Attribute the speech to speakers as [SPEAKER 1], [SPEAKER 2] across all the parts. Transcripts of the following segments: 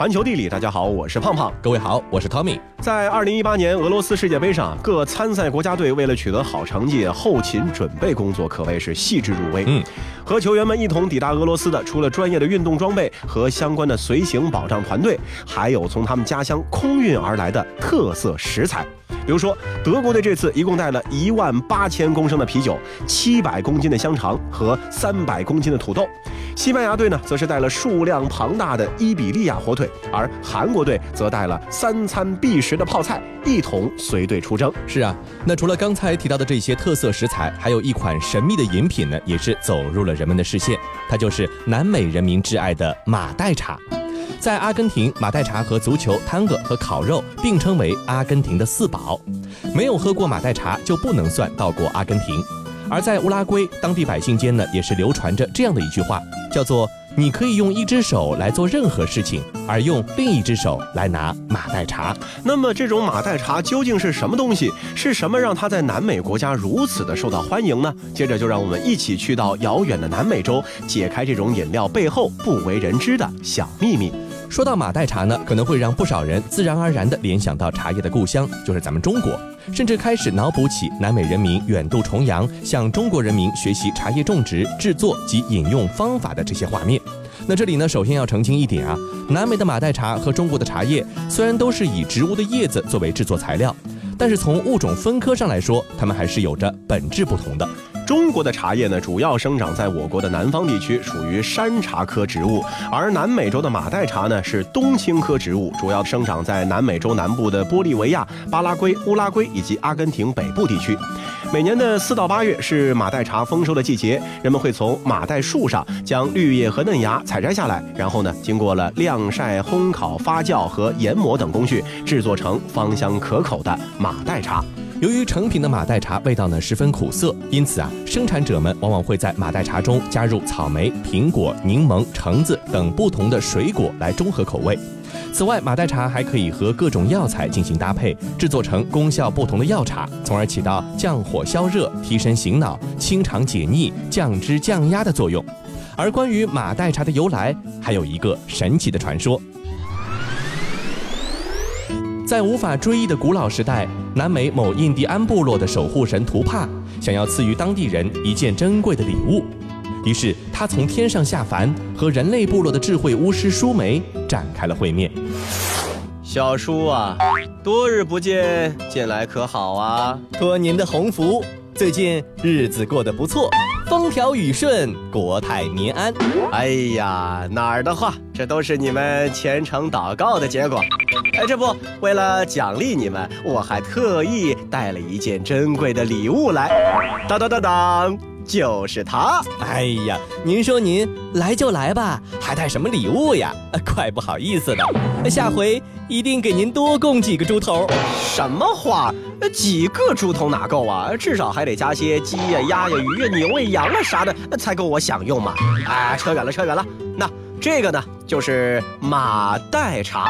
[SPEAKER 1] 环球地理，大家好，我是胖胖。
[SPEAKER 2] 各位好，我是 Tommy。
[SPEAKER 1] 在二零一八年俄罗斯世界杯上，各参赛国家队为了取得好成绩，后勤准备工作可谓是细致入微。
[SPEAKER 2] 嗯，
[SPEAKER 1] 和球员们一同抵达俄罗斯的，除了专业的运动装备和相关的随行保障团队，还有从他们家乡空运而来的特色食材。比如说，德国队这次一共带了一万八千公升的啤酒、七百公斤的香肠和三百公斤的土豆；西班牙队呢，则是带了数量庞大的伊比利亚火腿，而韩国队则带了三餐必食的泡菜，一同随队出征。
[SPEAKER 2] 是啊，那除了刚才提到的这些特色食材，还有一款神秘的饮品呢，也是走入了人们的视线，它就是南美人民挚爱的马黛茶。在阿根廷，马黛茶和足球、探戈和烤肉并称为阿根廷的四宝。没有喝过马黛茶，就不能算到过阿根廷。而在乌拉圭，当地百姓间呢，也是流传着这样的一句话，叫做“你可以用一只手来做任何事情，而用另一只手来拿马黛茶”。
[SPEAKER 1] 那么，这种马黛茶究竟是什么东西？是什么让它在南美国家如此的受到欢迎呢？接着，就让我们一起去到遥远的南美洲，解开这种饮料背后不为人知的小秘密。
[SPEAKER 2] 说到马黛茶呢，可能会让不少人自然而然地联想到茶叶的故乡，就是咱们中国，甚至开始脑补起南美人民远渡重洋向中国人民学习茶叶种植、制作及饮用方法的这些画面。那这里呢，首先要澄清一点啊，南美的马黛茶和中国的茶叶虽然都是以植物的叶子作为制作材料，但是从物种分科上来说，它们还是有着本质不同的。
[SPEAKER 1] 中国的茶叶呢，主要生长在我国的南方地区，属于山茶科植物；而南美洲的马黛茶呢，是冬青科植物，主要生长在南美洲南部的玻利维亚、巴拉圭、乌拉圭以及阿根廷北部地区。每年的四到八月是马黛茶丰收的季节，人们会从马黛树上将绿叶和嫩芽采摘下来，然后呢，经过了晾晒、烘烤、发酵和研磨等工序，制作成芳香可口的马黛茶。
[SPEAKER 2] 由于成品的马黛茶味道呢十分苦涩，因此啊，生产者们往往会在马黛茶中加入草莓、苹果、柠檬、橙子等不同的水果来中和口味。此外，马黛茶还可以和各种药材进行搭配，制作成功效不同的药茶，从而起到降火消热、提神醒脑、清肠解腻、降脂降压的作用。而关于马黛茶的由来，还有一个神奇的传说。在无法追忆的古老时代，南美某印第安部落的守护神图帕想要赐予当地人一件珍贵的礼物，于是他从天上下凡，和人类部落的智慧巫师舒梅展开了会面。
[SPEAKER 1] 小舒啊，多日不见，近来可好啊？
[SPEAKER 3] 托您的鸿福，最近日子过得不错。风调雨顺，国泰民安。
[SPEAKER 1] 哎呀，哪儿的话，这都是你们虔诚祷告的结果。哎，这不，为了奖励你们，我还特意带了一件珍贵的礼物来。当当当当，就是它。
[SPEAKER 3] 哎呀，您说您来就来吧，还带什么礼物呀？怪不好意思的，下回一定给您多供几个猪头。
[SPEAKER 1] 什么话？几个猪头哪够啊？至少还得加些鸡呀、鸭呀、鱼呀、牛呀、羊啊啥的，才够我享用嘛！哎，扯远了，扯远了。那这个呢，就是马黛茶。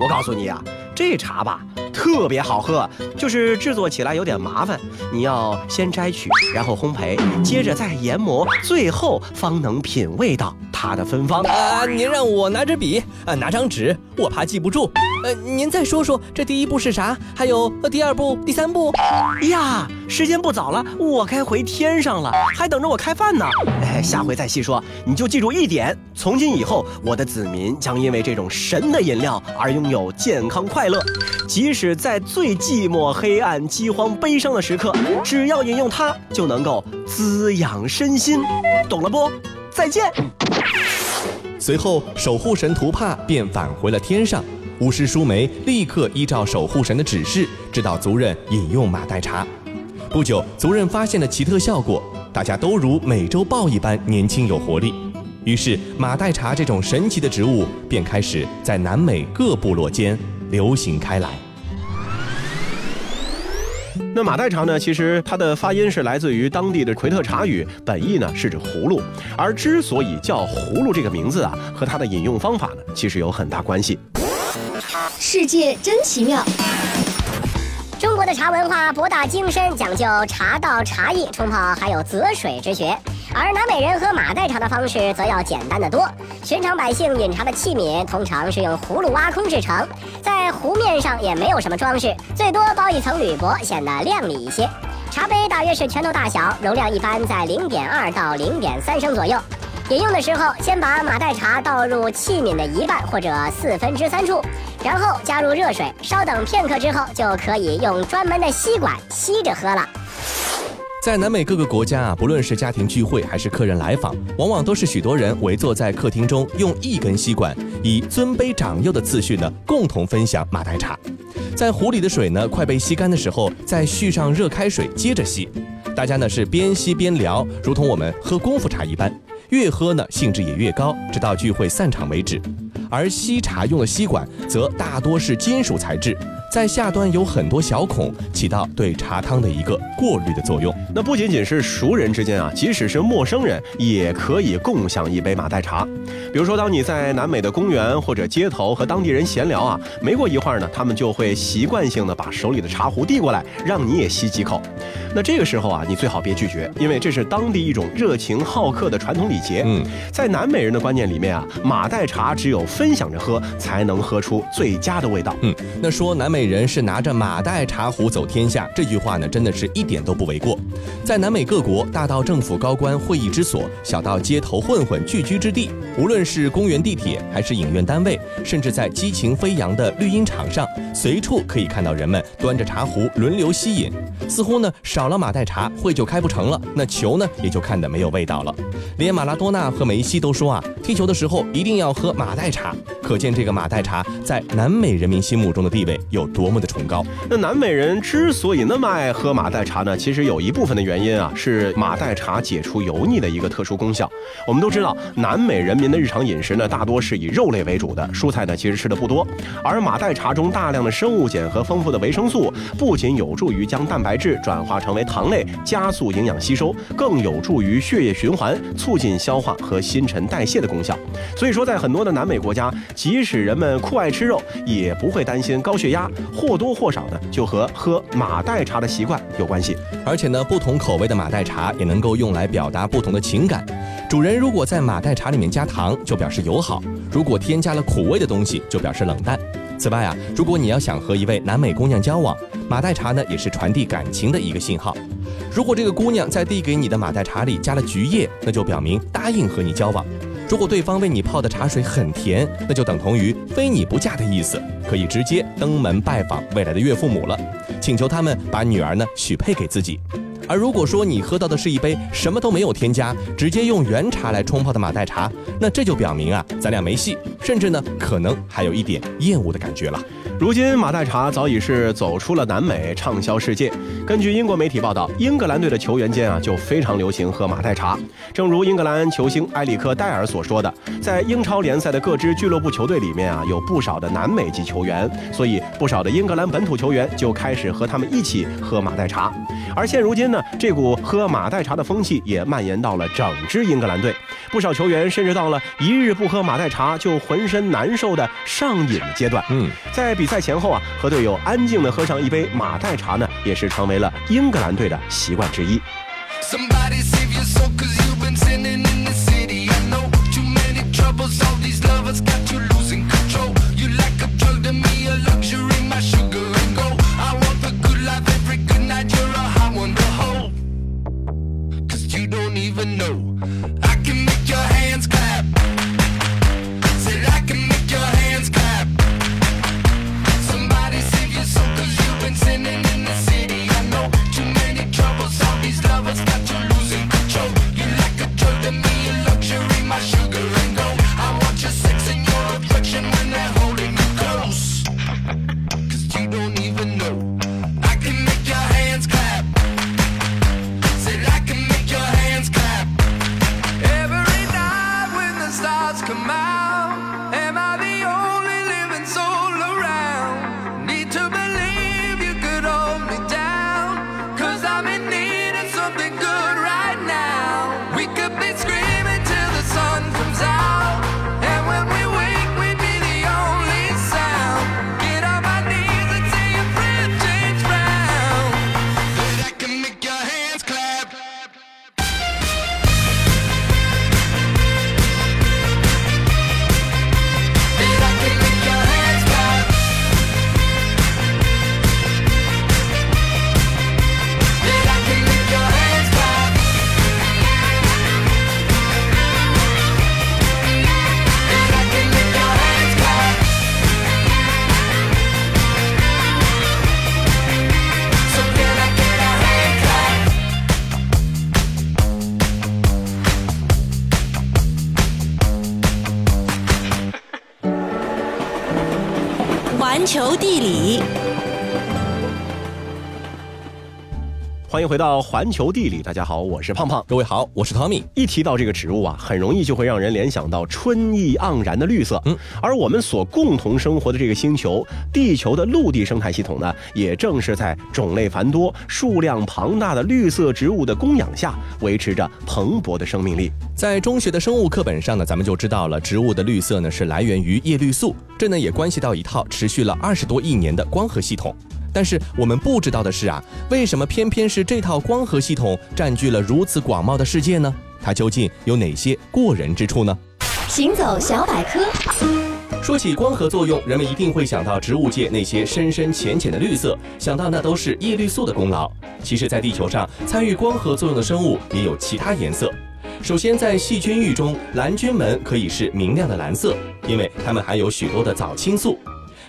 [SPEAKER 1] 我告诉你啊，这茶吧特别好喝，就是制作起来有点麻烦。你要先摘取，然后烘焙，接着再研磨，最后方能品味到它的芬芳。
[SPEAKER 3] 啊，您让我拿支笔，啊，拿张纸，我怕记不住。呃，您再说说这第一步是啥？还有第二步、第三步？
[SPEAKER 1] 呀，时间不早了，我该回天上了，还等着我开饭呢。哎，下回再细说。你就记住一点：从今以后，我的子民将因为这种神的饮料而拥有健康快乐。即使在最寂寞、黑暗、饥荒、悲伤的时刻，只要饮用它，就能够滋养身心。懂了不？再见。
[SPEAKER 2] 随后，守护神图帕便返回了天上。巫师舒梅立刻依照守护神的指示，指导族人饮用马黛茶。不久，族人发现了奇特效果，大家都如美洲豹一般年轻有活力。于是，马黛茶这种神奇的植物便开始在南美各部落间流行开来。那马黛茶呢？其实它的发音是来自于当地的奎特茶语，本意呢是指葫芦。而之所以叫葫芦这个名字啊，和它的饮用方法呢，其实有很大关系。
[SPEAKER 4] 世界真奇妙。
[SPEAKER 5] 中国的茶文化博大精深，讲究茶道、茶艺、冲泡，还有择水之学。而南美人喝马黛茶的方式则要简单的多。寻常百姓饮茶的器皿通常是用葫芦挖空制成，在壶面上也没有什么装饰，最多包一层铝箔，显得亮丽一些。茶杯大约是拳头大小，容量一般在零点二到零点三升左右。饮用的时候，先把马黛茶倒入器皿的一半或者四分之三处，然后加入热水，稍等片刻之后，就可以用专门的吸管吸着喝了。
[SPEAKER 2] 在南美各个国家啊，不论是家庭聚会还是客人来访，往往都是许多人围坐在客厅中，用一根吸管，以尊卑长幼的次序呢，共同分享马黛茶。在壶里的水呢，快被吸干的时候，再续上热开水，接着吸。大家呢是边吸边聊，如同我们喝功夫茶一般。越喝呢，兴致也越高，直到聚会散场为止。而吸茶用的吸管则大多是金属材质，在下端有很多小孔，起到对茶汤的一个过滤的作用。
[SPEAKER 1] 那不仅仅是熟人之间啊，即使是陌生人也可以共享一杯马黛茶。比如说，当你在南美的公园或者街头和当地人闲聊啊，没过一会儿呢，他们就会习惯性的把手里的茶壶递过来，让你也吸几口。那这个时候啊，你最好别拒绝，因为这是当地一种热情好客的传统礼节。嗯，在南美人的观念里面啊，马黛茶只有分享着喝，才能喝出最佳的味道。
[SPEAKER 2] 嗯，那说南美人是拿着马黛茶壶走天下，这句话呢，真的是一点都不为过。在南美各国，大到政府高官会议之所，小到街头混混聚居之地，无论是公园、地铁，还是影院单位，甚至在激情飞扬的绿茵场上，随处可以看到人们端着茶壶轮流吸饮，似乎呢少。了马黛茶，会就开不成了，那球呢也就看得没有味道了。连马拉多纳和梅西都说啊，踢球的时候一定要喝马黛茶，可见这个马黛茶在南美人民心目中的地位有多么的崇高。
[SPEAKER 1] 那南美人之所以那么爱喝马黛茶呢，其实有一部分的原因啊，是马黛茶解除油腻的一个特殊功效。我们都知道，南美人民的日常饮食呢，大多是以肉类为主的，蔬菜呢其实吃的不多。而马黛茶中大量的生物碱和丰富的维生素，不仅有助于将蛋白质转化成为糖类，加速营养吸收，更有助于血液循环，促进消化和新陈代谢的功效。所以说，在很多的南美国家，即使人们酷爱吃肉，也不会担心高血压，或多或少的就和喝马黛茶的习惯有关系。
[SPEAKER 2] 而且呢，不同口味的马黛茶也能够用来表达不同的情感。主人如果在马黛茶里面加糖，就表示友好；如果添加了苦味的东西，就表示冷淡。此外啊，如果你要想和一位南美姑娘交往，马黛茶呢也是传递感情的一个信号。如果这个姑娘在递给你的马黛茶里加了菊叶，那就表明答应和你交往；如果对方为你泡的茶水很甜，那就等同于非你不嫁的意思，可以直接登门拜访未来的岳父母了，请求他们把女儿呢许配给自己。而如果说你喝到的是一杯什么都没有添加，直接用原茶来冲泡的马黛茶，那这就表明啊，咱俩没戏，甚至呢，可能还有一点厌恶的感觉了。
[SPEAKER 1] 如今，马黛茶早已是走出了南美，畅销世界。根据英国媒体报道，英格兰队的球员间啊，就非常流行喝马黛茶。正如英格兰球星埃里克·戴尔所说的，在英超联赛的各支俱乐部球队里面啊，有不少的南美籍球员，所以不少的英格兰本土球员就开始和他们一起喝马黛茶。而现如今呢这股喝马黛茶的风气也蔓延到了整支英格兰队。不少球员甚至到了一日不喝马黛茶就浑身难受的上瘾的阶段。嗯。在比赛前后啊和队友安静的喝上一杯马黛茶呢也是成为了英格兰队的习惯之一。
[SPEAKER 6] Somebodysave
[SPEAKER 7] your soccer you've been sinning in the city. I know too many troubles. All these lovers No. know.
[SPEAKER 6] 球地理。
[SPEAKER 1] 欢迎回到环球地理，大家好，我是胖胖。
[SPEAKER 2] 各位好，我是汤米。
[SPEAKER 1] 一提到这个植物啊，很容易就会让人联想到春意盎然的绿色。嗯，而我们所共同生活的这个星球，地球的陆地生态系统呢，也正是在种类繁多、数量庞大的绿色植物的供养下，维持着蓬勃的生命力。
[SPEAKER 2] 在中学的生物课本上呢，咱们就知道了，植物的绿色呢是来源于叶绿素，这呢也关系到一套持续了二十多亿年的光合系统。但是我们不知道的是啊，为什么偏偏是这套光合系统占据了如此广袤的世界呢？它究竟有哪些过人之处呢？
[SPEAKER 4] 行走小百科。
[SPEAKER 2] 说起光合作用，人们一定会想到植物界那些深深浅浅的绿色，想到那都是叶绿素的功劳。其实，在地球上参与光合作用的生物也有其他颜色。首先，在细菌域中，蓝菌门可以是明亮的蓝色，因为它们含有许多的藻青素。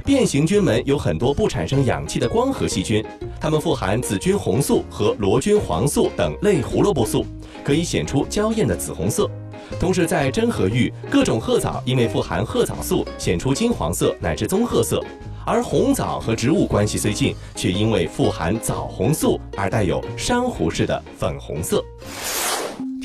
[SPEAKER 2] 变形菌门有很多不产生氧气的光合细菌，它们富含紫菌红素和罗菌黄素等类胡萝卜素，可以显出娇艳的紫红色。同时，在真核域，各种褐藻因为富含褐藻素，显出金黄色乃至棕褐色；而红藻和植物关系虽近，却因为富含藻红素而带有珊瑚似的粉红色。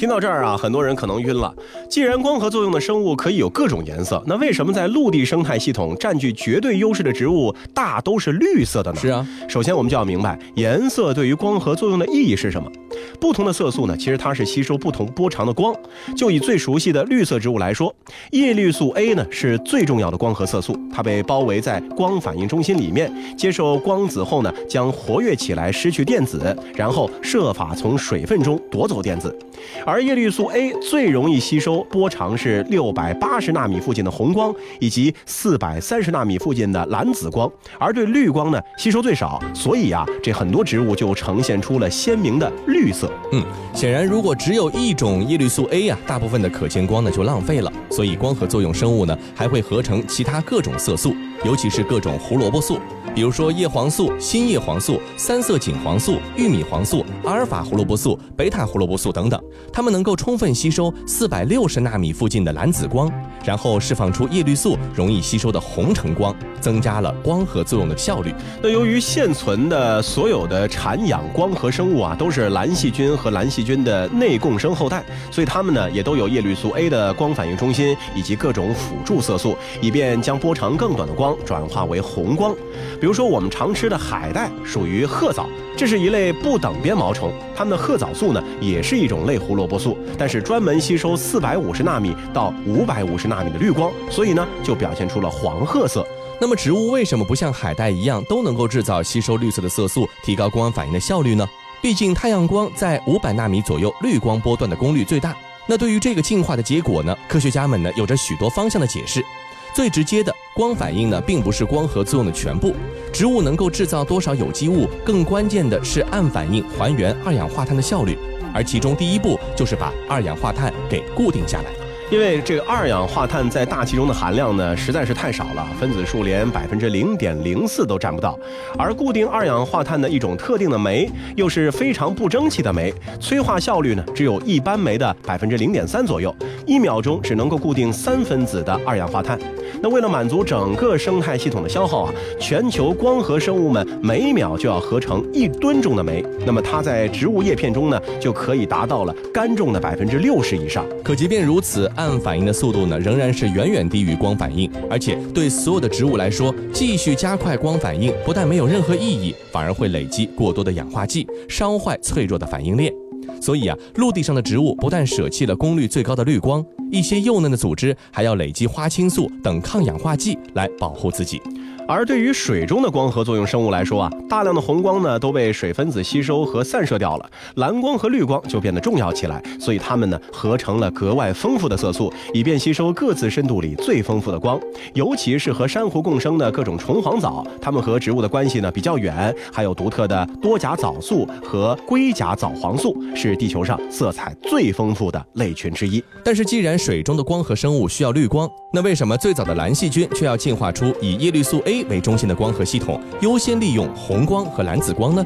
[SPEAKER 1] 听到这儿啊，很多人可能晕了。既然光合作用的生物可以有各种颜色，那为什么在陆地生态系统占据绝对优势的植物大都是绿色的呢？
[SPEAKER 2] 是啊，
[SPEAKER 1] 首先我们就要明白颜色对于光合作用的意义是什么。不同的色素呢，其实它是吸收不同波长的光。就以最熟悉的绿色植物来说，叶绿素 A 呢是最重要的光合色素，它被包围在光反应中心里面，接受光子后呢，将活跃起来，失去电子，然后设法从水分中夺走电子。而叶绿素 A 最容易吸收波长是六百八十纳米附近的红光，以及四百三十纳米附近的蓝紫光，而对绿光呢吸收最少，所以啊，这很多植物就呈现出了鲜明的绿绿色。
[SPEAKER 2] 嗯，显然如果只有一种叶绿素 A 呀，大部分的可见光呢就浪费了。所以光合作用生物呢还会合成其他各种色素，尤其是各种胡萝卜素，比如说叶黄素、新叶黄素、三色锦黄素、玉米黄素、阿尔法胡萝卜素、贝塔胡萝卜素等等，它们能够充分吸收四百六十纳米附近的蓝紫光，然后释放出叶绿素容易吸收的红橙光，增加了光合作用的效率。
[SPEAKER 1] 那由于现存的所有的产氧光合生物啊都是蓝细菌和蓝细菌的内共生后代，所以它们呢也都有叶绿素 A 的光反应中心以及各种辅助色素，以便将波长更短的光转化为红光。比如说我们常吃的海带属于褐藻，这是一类不等边毛虫，它们的褐藻素呢也是一种类胡萝卜素，但是专门吸收四百五十纳米到五百五十纳米的绿光，所以呢就表现出了黄褐色。
[SPEAKER 2] 那么植物为什么不像海带一样都能够制造吸收绿色的色素，提高光反应的效率呢？毕竟太阳光在五百纳米左右绿光波段的功率最大。那对于这个进化的结果呢，科学家们呢有着许多方向的解释。最直接的光反应呢，并不是光合作用的全部。植物能够制造多少有机物，更关键的是暗反应还原二氧化碳的效率。而其中第一步就是把二氧化碳给固定下来。
[SPEAKER 1] 因为这个二氧化碳在大气中的含量呢，实在是太少了，分子数连百分之零点零四都占不到。而固定二氧化碳的一种特定的酶，又是非常不争气的酶，催化效率呢，只有一般酶的百分之零点三左右，一秒钟只能够固定三分子的二氧化碳。那为了满足整个生态系统的消耗啊，全球光合生物们每秒就要合成一吨重的酶。那么它在植物叶片中呢，就可以达到了干重的百分之六十以上。
[SPEAKER 2] 可即便如此，暗反应的速度呢，仍然是远远低于光反应。而且对所有的植物来说，继续加快光反应不但没有任何意义，反而会累积过多的氧化剂，烧坏脆弱的反应链。所以啊，陆地上的植物不但舍弃了功率最高的绿光，一些幼嫩的组织还要累积花青素等抗氧化剂来保护自己。
[SPEAKER 1] 而对于水中的光合作用生物来说啊，大量的红光呢都被水分子吸收和散射掉了，蓝光和绿光就变得重要起来。所以它们呢合成了格外丰富的色素，以便吸收各自深度里最丰富的光。尤其是和珊瑚共生的各种虫黄藻，它们和植物的关系呢比较远，还有独特的多甲藻素和硅甲藻黄素，是地球上色彩最丰富的类群之一。
[SPEAKER 2] 但是，既然水中的光合生物需要绿光，那为什么最早的蓝细菌却要进化出以叶绿素 A 为中心的光合系统，优先利用红光和蓝紫光呢？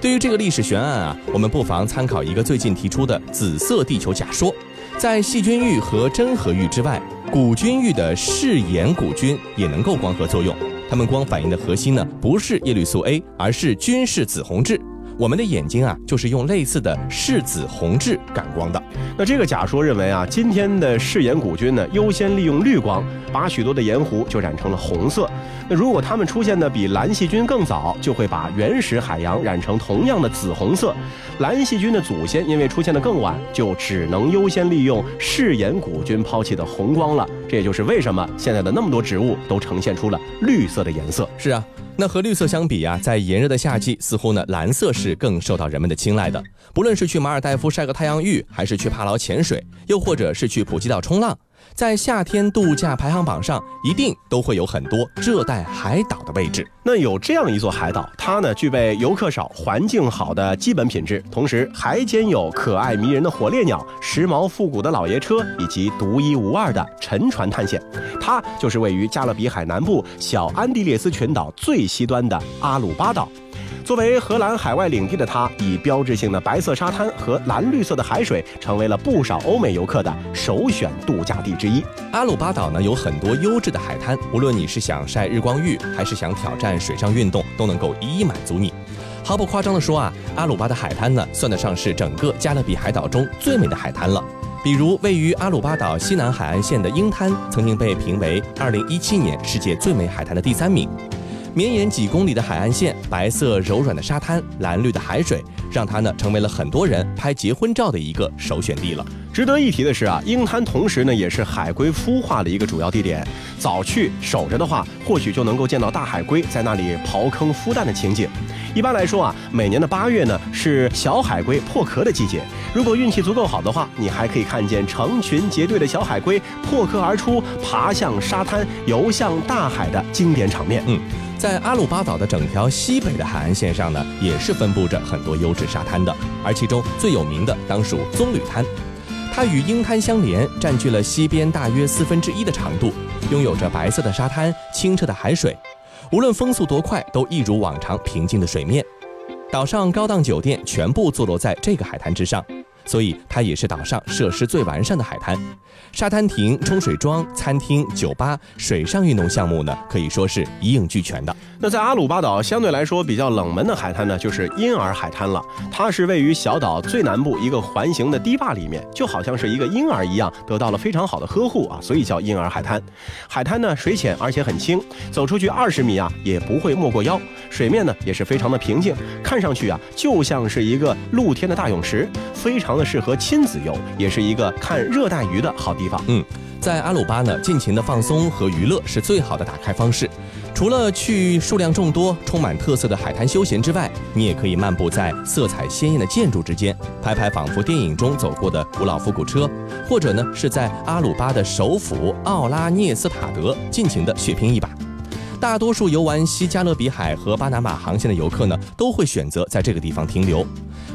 [SPEAKER 2] 对于这个历史悬案啊，我们不妨参考一个最近提出的紫色地球假说。在细菌域和真核域之外，古菌域的嗜盐古菌也能够光合作用，它们光反应的核心呢，不是叶绿素 A，而是均视紫红质。我们的眼睛啊，就是用类似的视紫红质感光的。
[SPEAKER 1] 那这个假说认为啊，今天的视眼古菌呢，优先利用绿光，把许多的盐湖就染成了红色。那如果它们出现的比蓝细菌更早，就会把原始海洋染成同样的紫红色。蓝细菌的祖先因为出现的更晚，就只能优先利用视眼古菌抛弃的红光了。这也就是为什么现在的那么多植物都呈现出了绿色的颜色。
[SPEAKER 2] 是啊。那和绿色相比啊，在炎热的夏季，似乎呢蓝色是更受到人们的青睐的。不论是去马尔代夫晒个太阳浴，还是去帕劳潜水，又或者是去普吉岛冲浪。在夏天度假排行榜上，一定都会有很多热带海岛的位置。
[SPEAKER 1] 那有这样一座海岛，它呢具备游客少、环境好的基本品质，同时还兼有可爱迷人的火烈鸟、时髦复古的老爷车以及独一无二的沉船探险。它就是位于加勒比海南部小安地列斯群岛最西端的阿鲁巴岛。作为荷兰海外领地的它，以标志性的白色沙滩和蓝绿色的海水，成为了不少欧美游客的首选度假地之一。
[SPEAKER 2] 阿鲁巴岛呢有很多优质的海滩，无论你是想晒日光浴，还是想挑战水上运动，都能够一一满足你。毫不夸张地说啊，阿鲁巴的海滩呢，算得上是整个加勒比海岛中最美的海滩了。比如位于阿鲁巴岛西南海岸线的鹰滩，曾经被评为2017年世界最美海滩的第三名。绵延几公里的海岸线，白色柔软的沙滩，蓝绿的海水，让它呢成为了很多人拍结婚照的一个首选地了。
[SPEAKER 1] 值得一提的是啊，鹰滩同时呢也是海龟孵化的一个主要地点。早去守着的话，或许就能够见到大海龟在那里刨坑孵蛋的情景。一般来说啊，每年的八月呢是小海龟破壳的季节。如果运气足够好的话，你还可以看见成群结队的小海龟破壳而出，爬向沙滩，游向大海的经典场面。
[SPEAKER 2] 嗯。在阿鲁巴岛的整条西北的海岸线上呢，也是分布着很多优质沙滩的，而其中最有名的当属棕榈滩，它与鹰滩相连，占据了西边大约四分之一的长度，拥有着白色的沙滩、清澈的海水，无论风速多快，都一如往常平静的水面。岛上高档酒店全部坐落在这个海滩之上。所以它也是岛上设施最完善的海滩，沙滩亭、冲水庄、餐厅、酒吧、水上运动项目呢，可以说是一应俱全的。
[SPEAKER 1] 那在阿鲁巴岛相对来说比较冷门的海滩呢，就是婴儿海滩了。它是位于小岛最南部一个环形的堤坝里面，就好像是一个婴儿一样，得到了非常好的呵护啊，所以叫婴儿海滩。海滩呢水浅而且很清，走出去二十米啊也不会没过腰。水面呢也是非常的平静，看上去啊就像是一个露天的大泳池，非常的。适合亲子游，也是一个看热带鱼的好地方。
[SPEAKER 2] 嗯，在阿鲁巴呢，尽情的放松和娱乐是最好的打开方式。除了去数量众多、充满特色的海滩休闲之外，你也可以漫步在色彩鲜艳的建筑之间，拍拍仿佛电影中走过的古老复古车，或者呢是在阿鲁巴的首府奥拉涅斯塔德尽情的血拼一把。大多数游玩西加勒比海和巴拿马航线的游客呢，都会选择在这个地方停留。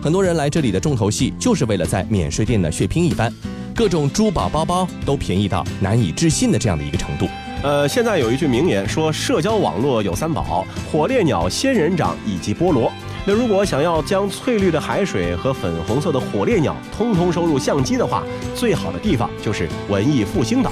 [SPEAKER 2] 很多人来这里的重头戏，就是为了在免税店呢血拼一番，各种珠宝包包都便宜到难以置信的这样的一个程度。
[SPEAKER 1] 呃，现在有一句名言说，社交网络有三宝：火烈鸟、仙人掌以及菠萝。那如果想要将翠绿的海水和粉红色的火烈鸟通通收入相机的话，最好的地方就是文艺复兴岛。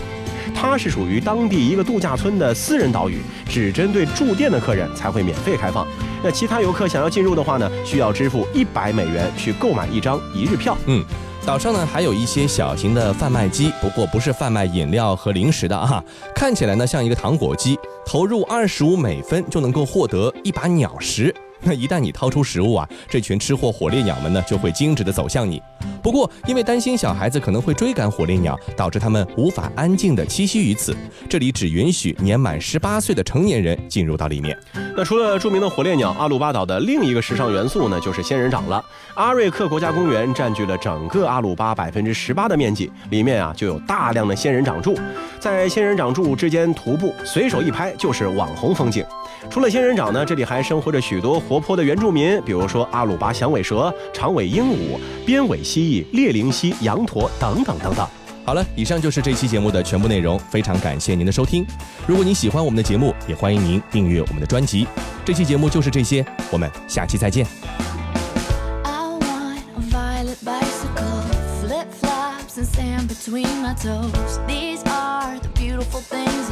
[SPEAKER 1] 它是属于当地一个度假村的私人岛屿，只针对住店的客人才会免费开放。那其他游客想要进入的话呢，需要支付一百美元去购买一张一日票。
[SPEAKER 2] 嗯，岛上呢还有一些小型的贩卖机，不过不是贩卖饮料和零食的啊，看起来呢像一个糖果机，投入二十五美分就能够获得一把鸟食。那一旦你掏出食物啊，这群吃货火烈鸟们呢就会径直的走向你。不过因为担心小孩子可能会追赶火烈鸟，导致他们无法安静的栖息于此。这里只允许年满十八岁的成年人进入到里面。
[SPEAKER 1] 那除了著名的火烈鸟，阿鲁巴岛的另一个时尚元素呢就是仙人掌了。阿瑞克国家公园占据了整个阿鲁巴百分之十八的面积，里面啊就有大量的仙人掌柱，在仙人掌柱之间徒步，随手一拍就是网红风景。除了仙人掌呢，这里还生活着许多活泼的原住民，比如说阿鲁巴响尾蛇、长尾鹦鹉、鞭尾蜥蜴、猎灵蜥、羊驼等等等等。
[SPEAKER 2] 好了，以上就是这期节目的全部内容，非常感谢您的收听。如果您喜欢我们的节目，也欢迎您订阅我们的专辑。这期节目就是这些，我们下期再见。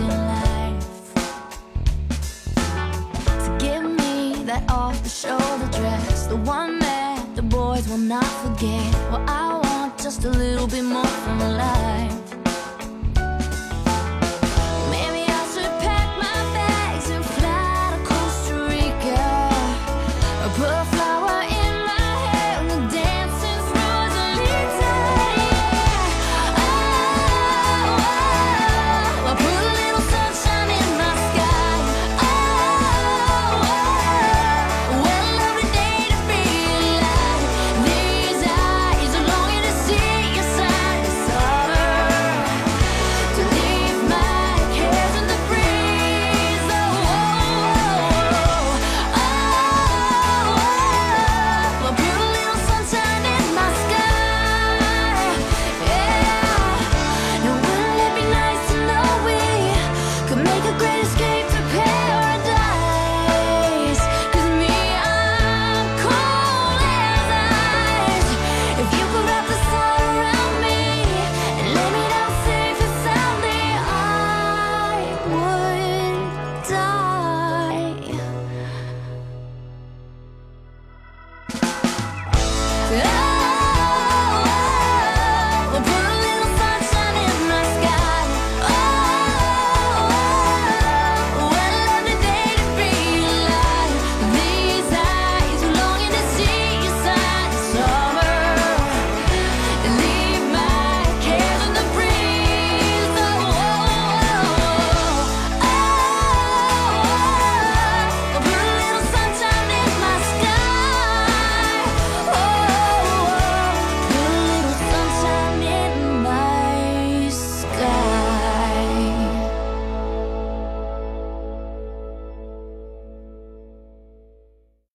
[SPEAKER 6] that off the shoulder dress, the one that the boys will not forget. Well, I want just a little bit more from a